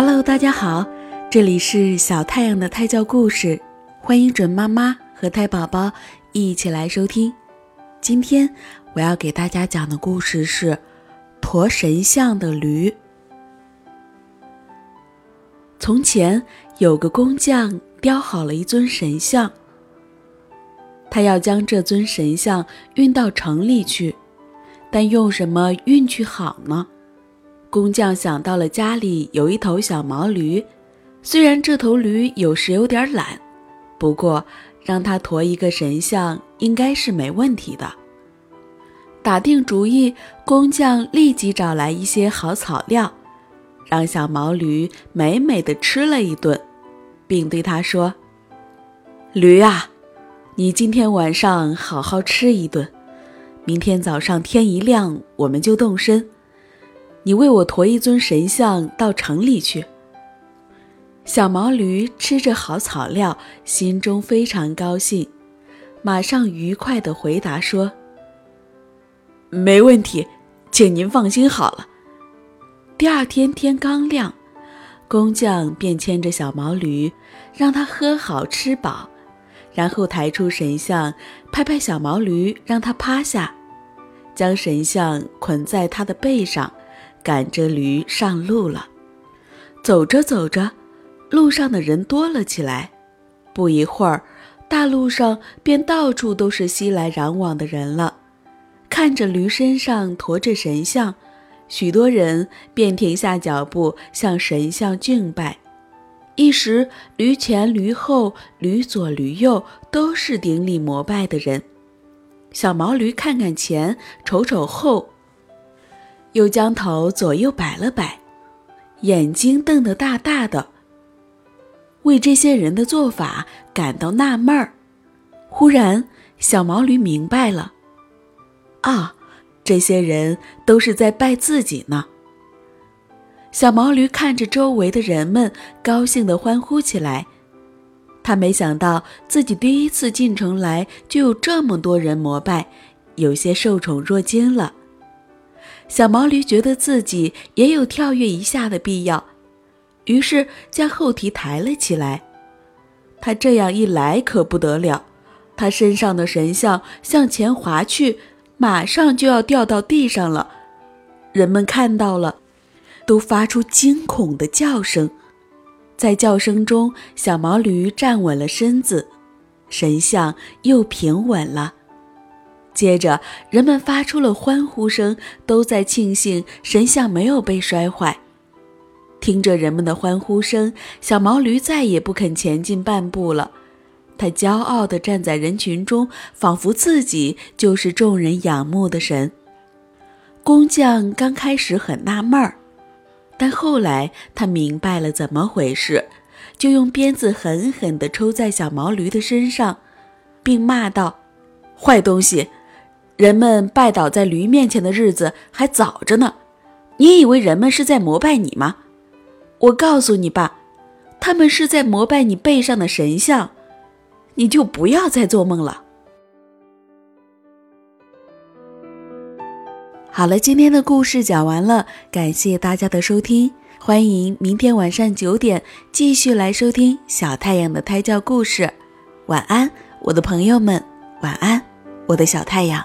Hello，大家好，这里是小太阳的胎教故事，欢迎准妈妈和胎宝宝一起来收听。今天我要给大家讲的故事是《驮神像的驴》。从前有个工匠雕好了一尊神像，他要将这尊神像运到城里去，但用什么运去好呢？工匠想到了家里有一头小毛驴，虽然这头驴有时有点懒，不过让它驮一个神像应该是没问题的。打定主意，工匠立即找来一些好草料，让小毛驴美美的吃了一顿，并对他说：“驴啊，你今天晚上好好吃一顿，明天早上天一亮我们就动身。”你为我驮一尊神像到城里去。小毛驴吃着好草料，心中非常高兴，马上愉快地回答说：“没问题，请您放心好了。”第二天天刚亮，工匠便牵着小毛驴，让它喝好吃饱，然后抬出神像，拍拍小毛驴，让它趴下，将神像捆在它的背上。赶着驴上路了，走着走着，路上的人多了起来。不一会儿，大路上便到处都是熙来攘往的人了。看着驴身上驮着神像，许多人便停下脚步向神像敬拜。一时，驴前驴后、驴左驴右都是顶礼膜拜的人。小毛驴看看前，瞅瞅后。又将头左右摆了摆，眼睛瞪得大大的，为这些人的做法感到纳闷儿。忽然，小毛驴明白了：啊，这些人都是在拜自己呢。小毛驴看着周围的人们，高兴地欢呼起来。他没想到自己第一次进城来就有这么多人膜拜，有些受宠若惊了。小毛驴觉得自己也有跳跃一下的必要，于是将后蹄抬了起来。他这样一来可不得了，他身上的神像向前滑去，马上就要掉到地上了。人们看到了，都发出惊恐的叫声。在叫声中，小毛驴站稳了身子，神像又平稳了。接着，人们发出了欢呼声，都在庆幸神像没有被摔坏。听着人们的欢呼声，小毛驴再也不肯前进半步了。它骄傲地站在人群中，仿佛自己就是众人仰慕的神。工匠刚开始很纳闷儿，但后来他明白了怎么回事，就用鞭子狠狠地抽在小毛驴的身上，并骂道：“坏东西！”人们拜倒在驴面前的日子还早着呢，你以为人们是在膜拜你吗？我告诉你吧，他们是在膜拜你背上的神像，你就不要再做梦了。好了，今天的故事讲完了，感谢大家的收听，欢迎明天晚上九点继续来收听小太阳的胎教故事。晚安，我的朋友们，晚安，我的小太阳。